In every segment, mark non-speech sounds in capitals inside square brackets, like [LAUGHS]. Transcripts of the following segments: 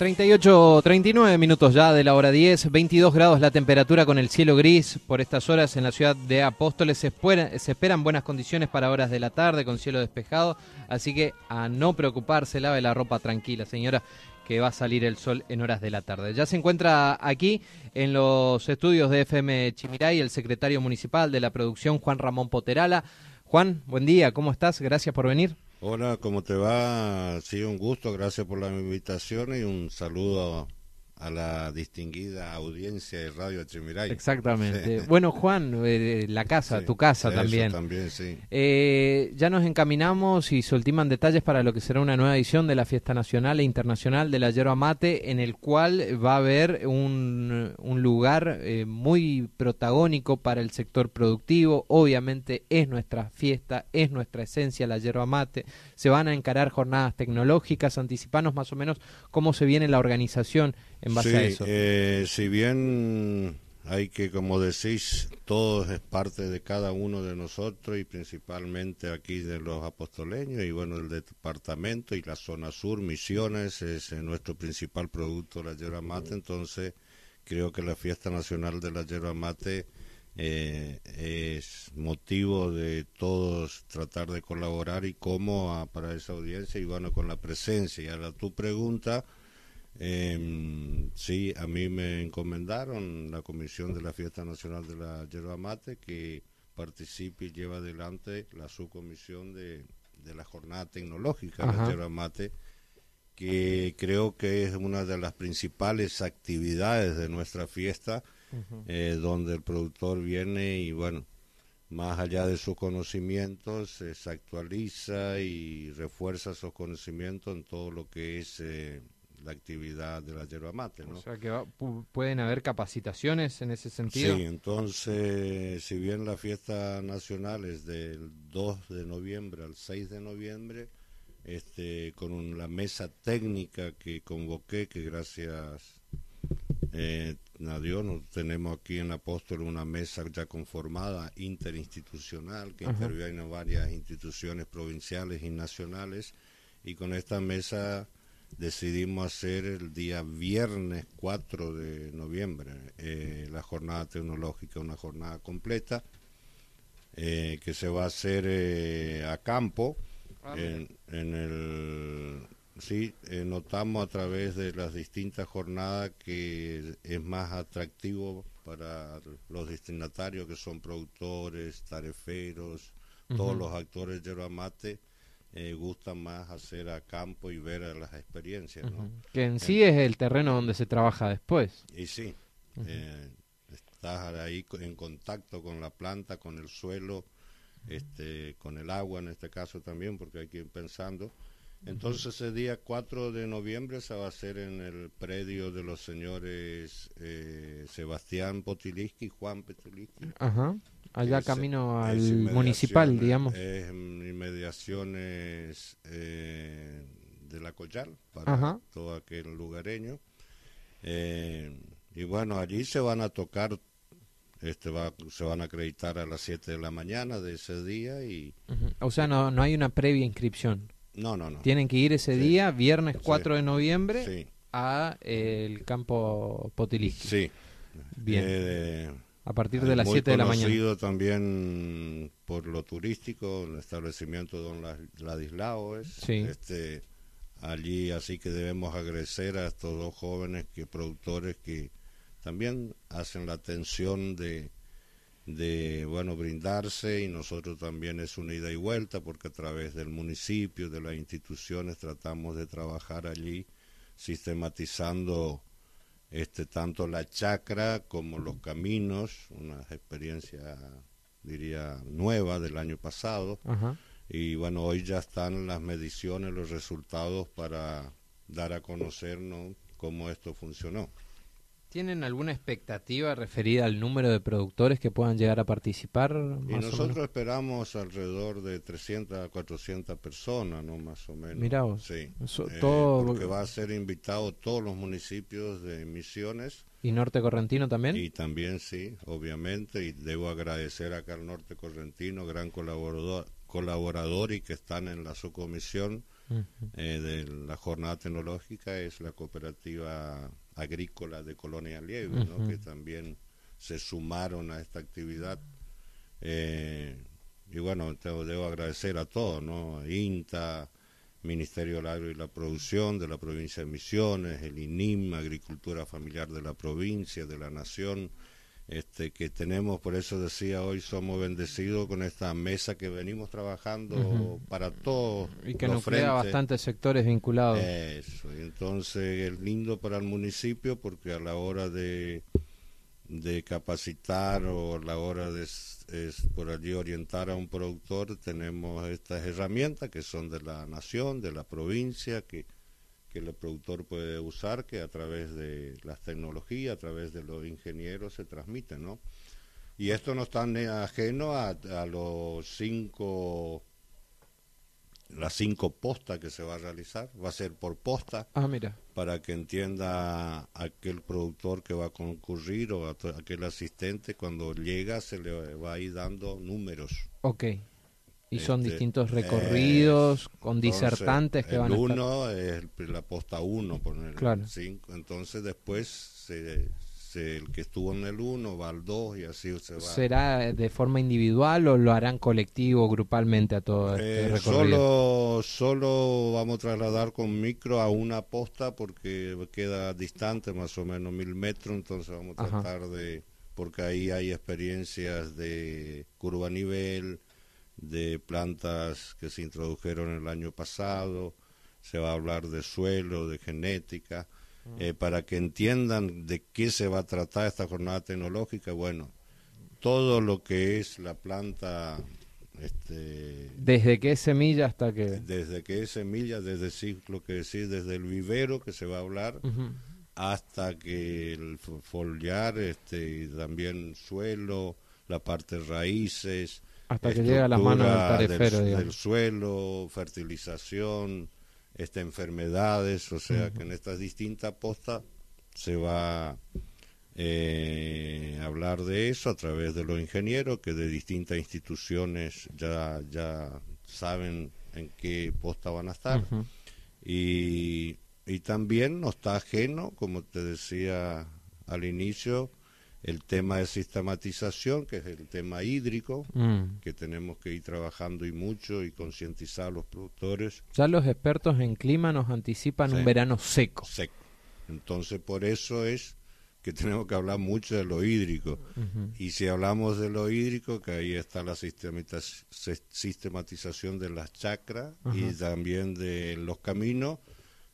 38, 39 minutos ya de la hora 10, 22 grados la temperatura con el cielo gris por estas horas en la ciudad de Apóstoles. Se, se esperan buenas condiciones para horas de la tarde con cielo despejado, así que a no preocuparse, lave la ropa tranquila, señora, que va a salir el sol en horas de la tarde. Ya se encuentra aquí en los estudios de FM Chimiray el secretario municipal de la producción, Juan Ramón Poterala. Juan, buen día, ¿cómo estás? Gracias por venir. Hola, ¿cómo te va? Sí, un gusto, gracias por la invitación y un saludo a la distinguida audiencia de Radio Chimiray. Exactamente. Bueno, Juan, eh, la casa, tu casa también. también, sí. Eh, ya nos encaminamos y se ultiman detalles para lo que será una nueva edición de la Fiesta Nacional e Internacional de la Yerba Mate, en el cual va a haber un, un lugar eh, muy protagónico para el sector productivo. Obviamente es nuestra fiesta, es nuestra esencia la Yerba Mate. Se van a encarar jornadas tecnológicas, anticipanos más o menos cómo se viene la organización sí, Eh, si bien hay que, como decís, todo es parte de cada uno de nosotros y principalmente aquí de los apostoleños y bueno, el departamento y la zona sur, Misiones, es nuestro principal producto, la yerba mate, entonces creo que la fiesta nacional de la yerba mate eh, es motivo de todos tratar de colaborar y cómo para esa audiencia y bueno, con la presencia. Y ahora tu pregunta eh, sí, a mí me encomendaron la comisión de la Fiesta Nacional de la Yerba Mate que participe y lleva adelante la subcomisión de, de la jornada tecnológica de la Yerba Mate, que creo que es una de las principales actividades de nuestra fiesta, eh, donde el productor viene y bueno, más allá de sus conocimientos, se actualiza y refuerza sus conocimientos en todo lo que es... La actividad de la yerba mate. ¿no? O sea que pueden haber capacitaciones en ese sentido. Sí, entonces, si bien la fiesta nacional es del 2 de noviembre al 6 de noviembre, este, con la mesa técnica que convoqué, que gracias eh, a Dios nos tenemos aquí en Apóstol una mesa ya conformada interinstitucional que interviene varias instituciones provinciales y nacionales y con esta mesa decidimos hacer el día viernes 4 de noviembre eh, la jornada tecnológica, una jornada completa eh, que se va a hacer eh, a campo ah, en, el sí notamos a través de las distintas jornadas que es más atractivo para los destinatarios que son productores, tareferos, todos los actores de mate eh, gusta más hacer a campo y ver las experiencias. Que en sí es el terreno donde se trabaja después. Y sí, eh, estás ahí en contacto con la planta, con el suelo, este, con el agua en este caso también, porque hay que ir pensando. Entonces ese día 4 de noviembre se va a hacer en el predio de los señores eh, Sebastián Potiliski y Juan Petiliski. Ajá. Allá camino al municipal, digamos. Es inmediaciones eh, de la Collal, para todo aquel lugareño. Eh, y bueno, allí se van a tocar, este va, se van a acreditar a las 7 de la mañana de ese día. y O sea, no, no hay una previa inscripción. No, no, no. Tienen que ir ese día, viernes 4 de noviembre, a el campo Potiliski. Sí. Bien. A partir de las 7 de la mañana. conocido también por lo turístico, el establecimiento Don Ladislao es. Este, allí así que debemos agradecer a estos dos jóvenes que productores que también hacen la atención de, de bueno brindarse y nosotros también es una ida y vuelta porque a través del municipio de las instituciones tratamos de trabajar allí sistematizando este, tanto la chacra como los caminos, una experiencia, diría, nueva del año pasado. Y bueno, hoy ya están las mediciones, los resultados para dar a conocernos cómo esto funcionó. ¿Tienen alguna expectativa referida al número de productores que puedan llegar a participar? y nosotros esperamos alrededor de 300 a 400 personas, ¿no? Más o menos. Mirá Sí. Eh, todo... Porque va a ser invitado todos los municipios de Misiones. ¿Y Norte Correntino también? Y también, sí, obviamente. Y debo agradecer acá al Norte Correntino, gran colaborador, colaborador y que están en la subcomisión de la jornada tecnológica es la cooperativa agrícola de Colonia Liebre, que también se sumaron a esta actividad. y bueno, debo agradecer a todos, ¿no? INTA, Ministerio del Agro y la Producción de la provincia de Misiones, el INIM, Agricultura Familiar de la provincia, de la Nación, este, que tenemos, por eso decía hoy, somos bendecidos con esta mesa que venimos trabajando para todos. Y que nos crea bastantes sectores vinculados. Eso, y entonces es lindo para el municipio porque a la hora de, de capacitar o a la hora de es por allí orientar a un productor, tenemos estas herramientas que son de la nación, de la provincia, que, que el productor puede usar, que a través de las tecnologías, a través de los ingenieros se transmiten, ¿no? Y esto no está ajeno a, a los cinco las cinco postas que se va a realizar, va a ser por posta, ah, mira. para que entienda aquel productor que va a concurrir o aquel asistente, cuando llega se le va a ir dando números. Ok. Y son este, distintos recorridos con disertantes que van a estar... uno es la posta uno, por el claro. cinco, entonces después se el que estuvo en el 1 va al 2 y así se va. ¿Será de forma individual o lo harán colectivo, grupalmente a todo este eh, recorrido? Solo, solo vamos a trasladar con micro a una posta porque queda distante, más o menos mil metros, entonces vamos a tratar de, porque ahí hay experiencias de curva nivel, de plantas que se introdujeron el año pasado, se va a hablar de suelo, de genética eh, para que entiendan de qué se va a tratar esta jornada tecnológica. Bueno, todo lo que es la planta... Este, ¿Desde qué semilla hasta qué? Desde qué semilla, desde el ciclo que decir, desde el vivero que se va a hablar, hasta que el foliar, este, y también suelo, la parte raíces, hasta que llega a las manos del tarefero, del suelo, fertilización, estas enfermedades, o sea que en estas distintas postas se va eh, a hablar de eso a través de los ingenieros que de distintas instituciones ya, ya saben en qué posta van a estar. y, y también no está ajeno, como te decía al inicio, el tema de sistematización, que es el tema hídrico, mm. que tenemos que ir trabajando y mucho y concientizar a los productores. Ya los expertos en clima nos anticipan un verano seco. Seco. Entonces, por eso es que [LAUGHS] tenemos que hablar mucho de lo hídrico. Y si hablamos de lo hídrico, que ahí está la sistematización de las chacras y también de los caminos,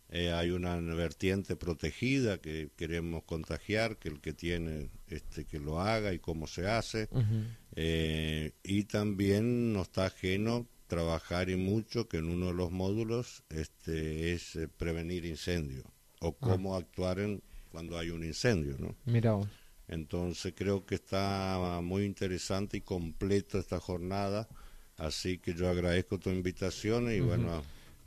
eh, hay una vertiente protegida que queremos contagiar, que el que tiene este que lo haga y cómo se hace. Eh, y también nos está ajeno trabajar y mucho que en uno de los módulos este es eh, prevenir incendio o ah. cómo actuar en, cuando hay un incendio, ¿no? Mira Entonces creo que está muy interesante y completo esta jornada, así que yo agradezco tu invitación y bueno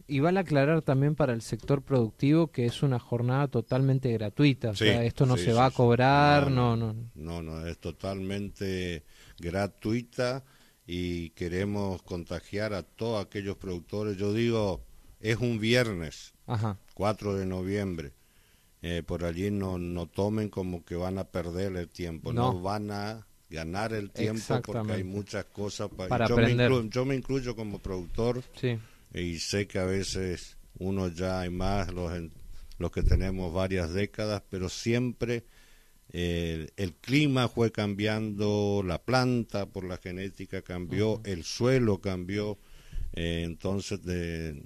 y vale aclarar también para el sector productivo que es una jornada totalmente gratuita, o sea, esto no se va a cobrar, no no, no no. es totalmente gratuita y queremos contagiar a todos aquellos productores. Yo digo, es un viernes, Ajá. 4 de noviembre. Eh, por allí no, no tomen como que van a perder el tiempo, no, van a ganar el tiempo porque hay muchas cosas para, yo, me incluyo, yo me incluyo como productor. Sí y sé que a veces uno ya hay más los, los que tenemos varias décadas, pero siempre el clima fue cambiando, la planta por la genética cambió, el suelo cambió, eh, entonces de,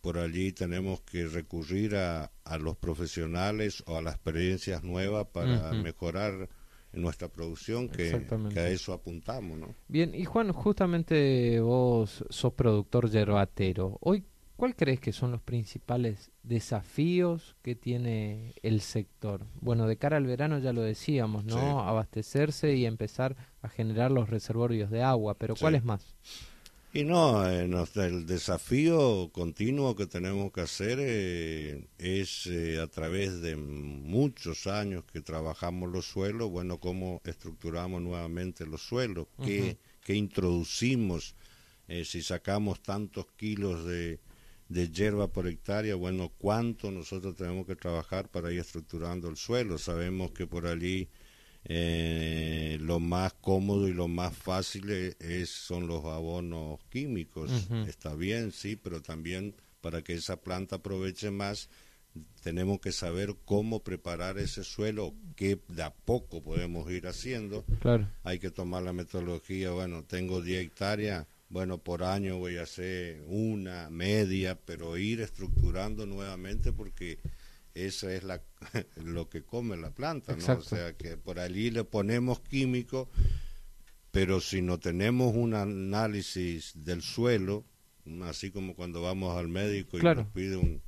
por allí tenemos que recurrir a, a, los profesionales o a las experiencias nuevas para mejorar nuestra producción, que, que, a eso apuntamos. ¿no? Bien, y Juan, justamente vos sos productor yerbatero. Hoy, ¿cuál crees que son los principales desafíos que tiene el sector? Bueno, de cara al verano ya lo decíamos, ¿no? Abastecerse y empezar a generar los reservorios de agua, pero ¿cuál es más? Y no, eh, el desafío continuo que tenemos que hacer eh, es eh, a través de muchos años que trabajamos los suelos, bueno, cómo estructuramos nuevamente los suelos, qué, introducimos, si sacamos tantos kilos de, de hierba por hectárea, bueno, cuánto nosotros tenemos que trabajar para ir estructurando el suelo. Sabemos que por allí eh, lo más cómodo y lo más fácil es, son los abonos químicos. Está bien, sí, pero también para que esa planta aproveche más, tenemos que saber cómo preparar ese suelo, que de a poco podemos ir haciendo. Claro. Hay que tomar la metodología, bueno, tengo 10 hectáreas, bueno, por año voy a hacer una, media, pero ir estructurando nuevamente porque eso es la, [LAUGHS] lo que come la planta, ¿no? O sea, que por allí le ponemos químico, pero si no tenemos un análisis del suelo, así como cuando vamos al médico y nos pide un,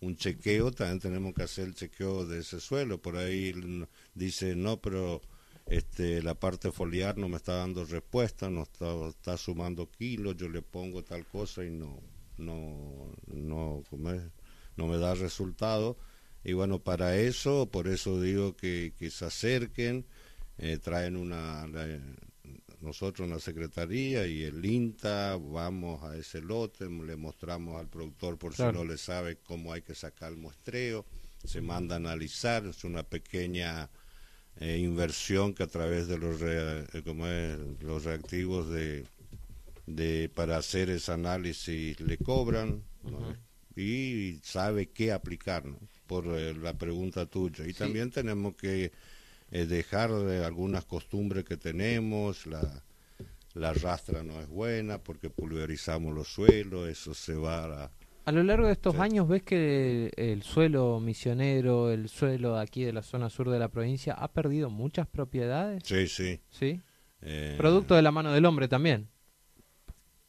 un chequeo, también tenemos que hacer el chequeo de ese suelo. Por ahí dice, no, pero este, la parte foliar no me está dando respuesta, no está, está sumando kilos, yo le pongo tal cosa y no, no, no, no me da resultado. Y bueno, para eso, por eso digo que, que se acerquen, eh, traen una, nosotros en la Secretaría y el INTA vamos a ese lote, le mostramos al productor por si no le sabe cómo hay que sacar el muestreo, se manda a analizar, es una pequeña eh, inversión que a través de los, eh, los reactivos de, de, para hacer ese análisis le cobran y sabe qué aplicar por eh, la pregunta tuya. Y también tenemos que dejar algunas costumbres que tenemos, la, la rastra no es buena porque pulverizamos los suelos, eso se va a a lo largo de estos años ves que el, suelo misionero, el suelo aquí de la zona sur de la provincia, ha perdido muchas propiedades. Sí, sí. ¿Sí? Eh, Producto de la mano del hombre también.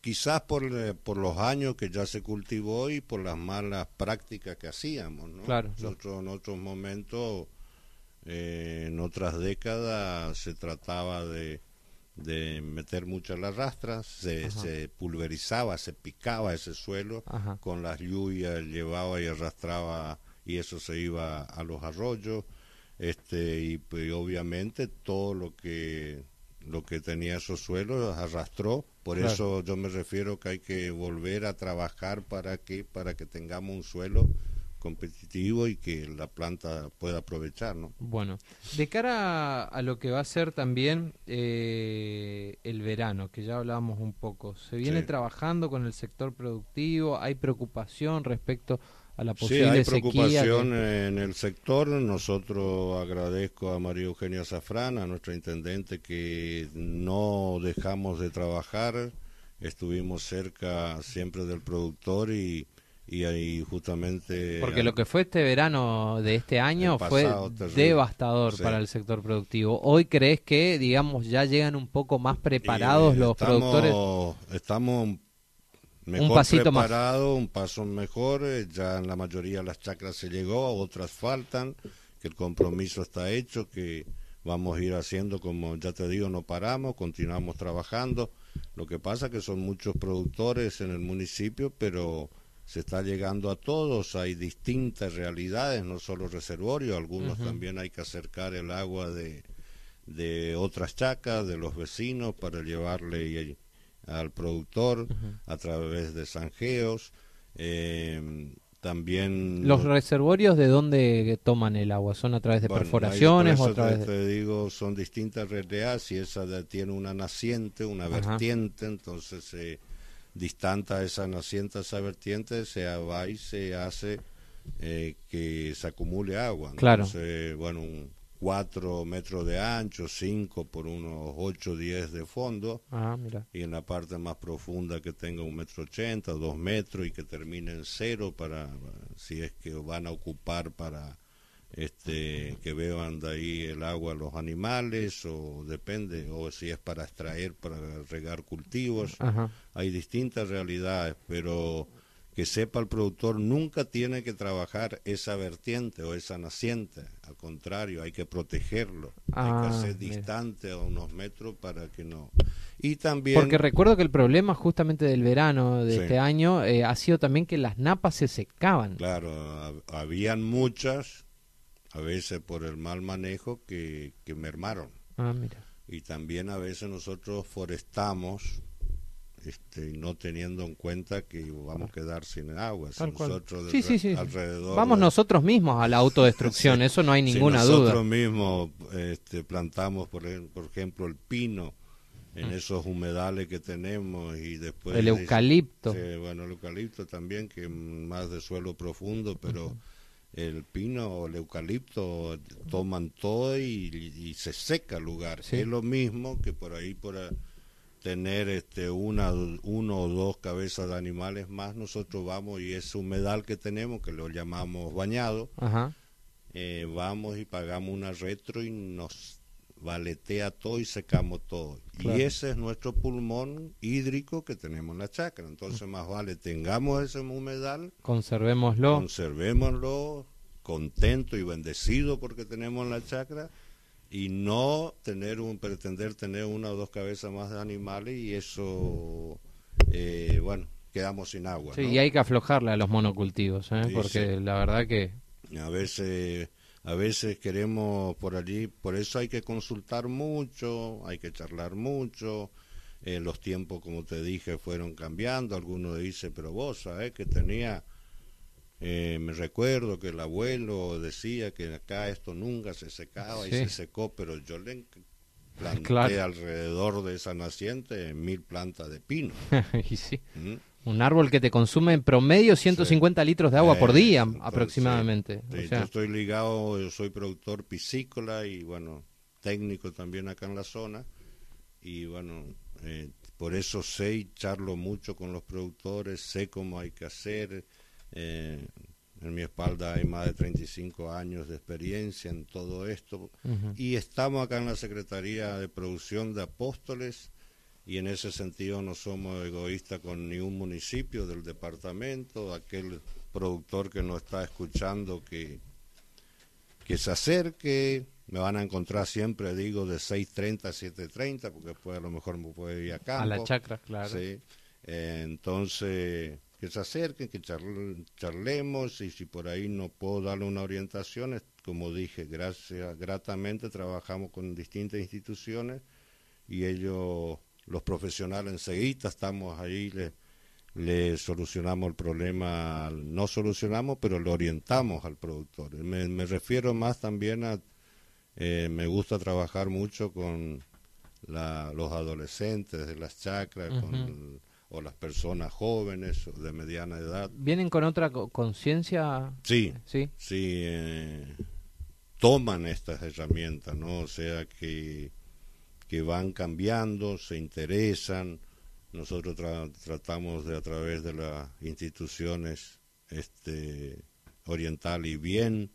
Quizás por, eh, por los años que ya se cultivó y por las malas prácticas que hacíamos, ¿no? Claro. Nosotros en otros momentos, eh, en otras décadas, se trataba de de meter mucho las rastras, se, se, pulverizaba, se picaba ese suelo, con las lluvias llevaba y arrastraba y eso se iba a los arroyos, este y, pues, obviamente todo lo que lo que tenía esos suelos arrastró, por eso yo me refiero que hay que volver a trabajar para que para que tengamos un suelo competitivo y que la planta pueda aprovechar, ¿no? Bueno, de cara a, lo que va a ser también eh, el verano, que ya hablábamos un poco, ¿se viene trabajando con el sector productivo? ¿Hay preocupación respecto a la posible sí, hay preocupación en el sector. Nosotros agradezco a María Eugenia Zafrán, a nuestra intendente, que no dejamos de trabajar, estuvimos cerca siempre del productor y y ahí justamente porque lo que fue este verano de este año fue devastador para el sector productivo. Hoy crees que digamos ya llegan un poco más preparados los productores estamos mejor un pasito preparados un paso mejor eh, ya en la mayoría de las chacras se llegó otras faltan que el compromiso está hecho que vamos a ir haciendo como ya te digo no paramos continuamos trabajando. Lo que pasa que son muchos productores en el municipio pero se está llegando a todos, hay distintas realidades, no solo reservorio, algunos también hay que acercar el agua de, de otras chacas, de los vecinos, para llevarle al productor a través de zanjeos. Eh, también los reservorios de dónde toman el agua son a través de perforaciones o a través te, digo son distintas realidades si esa tiene una naciente una vertiente entonces se distanta esa naciente, esa vertiente, se va y se hace eh, que se acumule agua. Claro. Entonces, bueno, un 4 metros de ancho, 5 por unos 8, 10 de fondo. Ah, mira. Y en la parte más profunda que tenga un metro ochenta, dos metros y que termine en cero para, si es que van a ocupar para este, que beban de ahí el agua los animales o depende, o si es para extraer, para regar cultivos. Hay distintas realidades, pero que sepa el productor, nunca tiene que trabajar esa vertiente o esa naciente, al contrario, hay que protegerlo, hay que ah, hacer distante a unos metros para que no. Y también... Porque recuerdo que el problema justamente del verano de este año eh, ha sido también que las napas se secaban. Claro, habían muchas a veces por el mal manejo que, mermaron. Ah, mira. Y también a veces nosotros forestamos este, no teniendo en cuenta que vamos a quedar sin agua. Si nosotros Sí, sí, sí. alrededor Vamos de- nosotros mismos a la autodestrucción, [LAUGHS] eso no hay ninguna si duda. nosotros mismos este, plantamos, por, por ejemplo, el pino en esos humedales que tenemos y después... Mm. El eucalipto. Bueno, el eucalipto también, que más de suelo profundo, pero el pino o el eucalipto toman todo y, y se seca el lugar. Sí. Es lo mismo que por ahí, por tener este una uno o dos cabezas de animales más, nosotros vamos y ese humedal que tenemos, que lo llamamos bañado, Ajá. eh, vamos y pagamos una retro y nos valetea todo y secamos todo. Claro. Y ese es nuestro pulmón hídrico que tenemos en la chacra. Entonces más vale tengamos ese humedal, Conservémoslo. conservémoslo contento y bendecido porque tenemos en la chacra y no tener un pretender tener una o dos cabezas más de animales y eso eh, bueno quedamos sin agua Sí, ¿no? y hay que aflojarle a los monocultivos, ¿eh? Sí, porque sí. la verdad que A veces, a veces queremos por allí, por eso hay que consultar mucho, hay que charlar mucho. Eh, los tiempos, como te dije, fueron cambiando. Algunos dicen, pero vos sabés que tenía, eh, me recuerdo que el abuelo decía que acá esto nunca se secaba y Sí. se secó, pero yo le planté Claro. alrededor de esa naciente mil plantas de pino. [LAUGHS] y sí, ¿m? un árbol que te consume en promedio 150 litros de agua por Eh, día entonces, aproximadamente. Sí, O yo estoy ligado, yo soy productor piscícola y bueno, técnico también acá en la zona. Y bueno, eh, por eso sé y charlo mucho con los productores, sé cómo hay que hacer. Eh, en mi espalda hay más de 35 años de experiencia en todo esto. Y estamos acá en la Secretaría de Producción de Apóstoles y en ese sentido no somos egoístas con ningún municipio del departamento, aquel productor que nos está escuchando que, que se acerque, me van a encontrar siempre, digo, de 6.30 a 7.30, porque después a lo mejor me puede ir a campo. a la chacra, claro. Sí. Eh, entonces, que se acerquen, que charl- charlemos y si por ahí no puedo darle una orientación, como dije, gracias, gratamente trabajamos con distintas instituciones y ellos, los profesionales enseguida estamos ahí, le, le solucionamos el problema, no solucionamos, pero lo orientamos al productor. Me, refiero más también a, eh, me gusta trabajar mucho con la- los adolescentes de las chacras, con, o las personas jóvenes o de mediana edad. ¿Vienen con otra co- conciencia? Sí, Sí. sí, eh, toman estas herramientas, ¿no? O sea, que, que van cambiando, se interesan. Nosotros tra- tratamos de a través de las instituciones este, oriental y bien,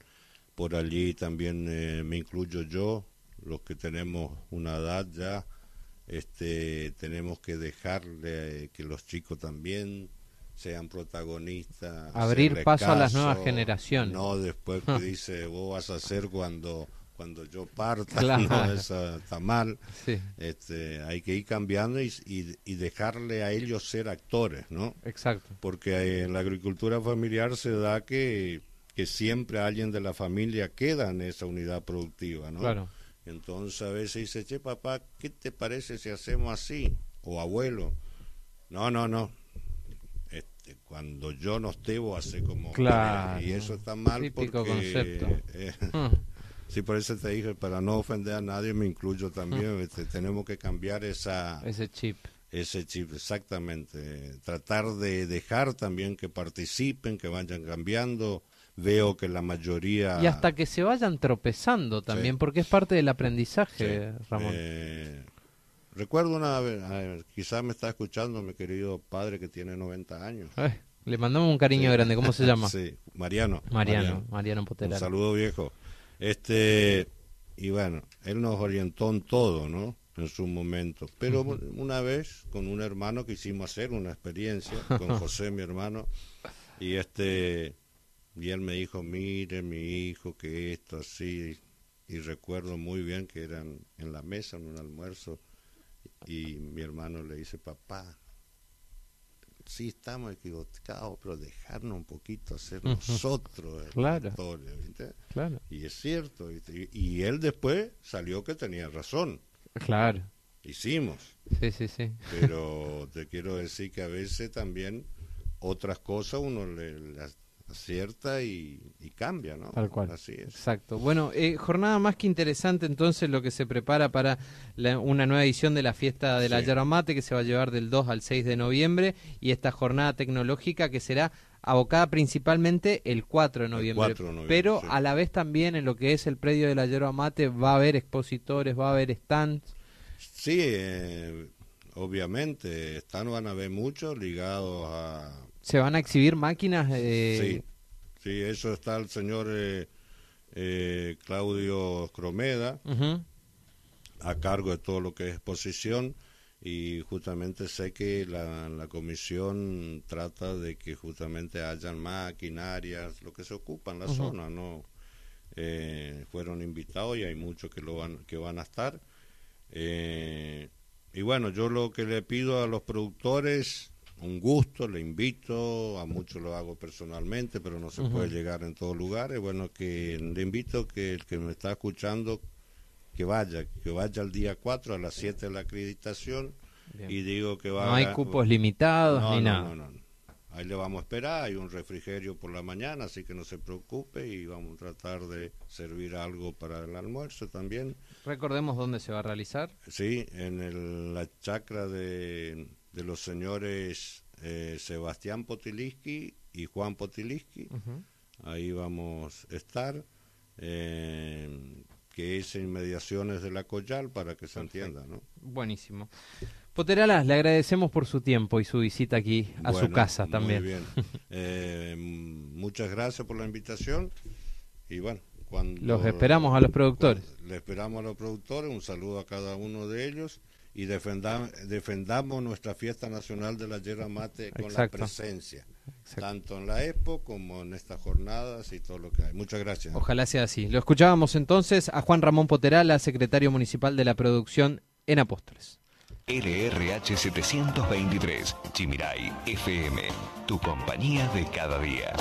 por allí también eh, me incluyo yo, los que tenemos una edad ya, este, tenemos que dejarle que los chicos también sean protagonistas. Abrir paso a las nuevas generaciones. No después que [LAUGHS] dice, vos vas a hacer cuando cuando yo parta, [LAUGHS] Claro. no, eso está mal. Sí, Este, hay que ir cambiando y, y, y dejarle a ellos ser actores, ¿no? exacto. Porque en la agricultura familiar se da que, que siempre alguien de la familia queda en esa unidad productiva, ¿no? Claro. Entonces a veces dice, che, papá, ¿qué te parece si hacemos así? O abuelo, no, no, no. Este, cuando yo no esté, vos hace como... Claro. Y eso está mal Típico porque... concepto. eh, Ah, sí, por eso te dije, para no ofender a nadie, me incluyo también. este, tenemos que cambiar esa, ese chip. ese chip, exactamente. Tratar de dejar también que participen, que vayan cambiando. Veo que la mayoría... Y hasta que se vayan tropezando también, Sí. porque es parte del aprendizaje, Sí. Ramón. Eh, recuerdo una vez, quizás me está escuchando mi querido padre que tiene 90 años. Eh, le mandamos un cariño Sí. grande. ¿Cómo se llama? [LAUGHS] Sí, Mariano. Mariano, Mariano Un Potelaro. saludo viejo. Este, y bueno, él nos orientó en todo, ¿no? En su momento. Pero una vez con un hermano quisimos hacer una experiencia, con [LAUGHS] José, mi hermano, y este, y él me dijo, mire mi hijo, que esto así, y recuerdo muy bien que eran en la mesa, en un almuerzo, y mi hermano le dice, papá, sí estamos equivocados, pero dejarnos un poquito hacer nosotros Claro. laboratorio", ¿viste? Claro, Y es cierto, ¿viste? y, y él después salió que tenía razón. claro. hicimos. Sí, sí, sí. Pero te quiero decir que a veces también otras cosas uno le, las acierta y, cambia, ¿no? Tal cual. Así es. Exacto. Bueno, eh, jornada más que interesante entonces lo que se prepara para una nueva edición de la fiesta de la yerba mate que se va a llevar del 2 al 6 de noviembre y esta jornada tecnológica que será abocada principalmente el 4 de noviembre. pero a la vez también en lo que es el predio de la yerba mate va a haber expositores, va a haber stands. Sí, eh, obviamente, están van a haber muchos ligados a... ¿Se van a exhibir máquinas? Eh... Sí, sí, eso está el señor eh, eh, Claudio Cromeda, a cargo de todo lo que es exposición y justamente sé que la, la, comisión trata de que justamente hayan maquinarias, lo que se ocupa en la zona, ¿no? Eh, fueron invitados y hay muchos que, lo van, que van a estar. Eh, y bueno, yo lo que le pido a los productores, un gusto, le invito, a muchos lo hago personalmente, pero no se puede llegar en todos lugares. Bueno, que le invito que el que me está escuchando que vaya, que vaya el día 4 a las 7 de la acreditación y digo que va No hay cupos limitados ni nada. No, no, Ahí le vamos a esperar, hay un refrigerio por la mañana, así que no se preocupe y vamos a tratar de servir algo para el almuerzo también. Recordemos dónde se va a realizar. Sí, en la chacra de, de los señores eh, Sebastián Potiliski y Juan Potiliski. Ahí vamos a estar. Eh, que es inmediaciones de la Collal para que se entienda, ¿no? Buenísimo. Poteralas, le agradecemos por su tiempo y su visita aquí a su casa también. Muy bien. [LAUGHS] Eh, muchas gracias por la invitación y bueno, cuando... Los esperamos a los productores. Le esperamos a los productores, un saludo a cada uno de ellos y defendamos nuestra fiesta nacional de la yerba mate con la presencia, tanto en la Expo como en estas jornadas y todo lo que hay. Muchas gracias. Ojalá sea así. Lo escuchábamos entonces a Juan Ramón Poterala, secretario municipal de la producción en Apóstoles. LRH 723, Chimiray FM, tu compañía de cada día.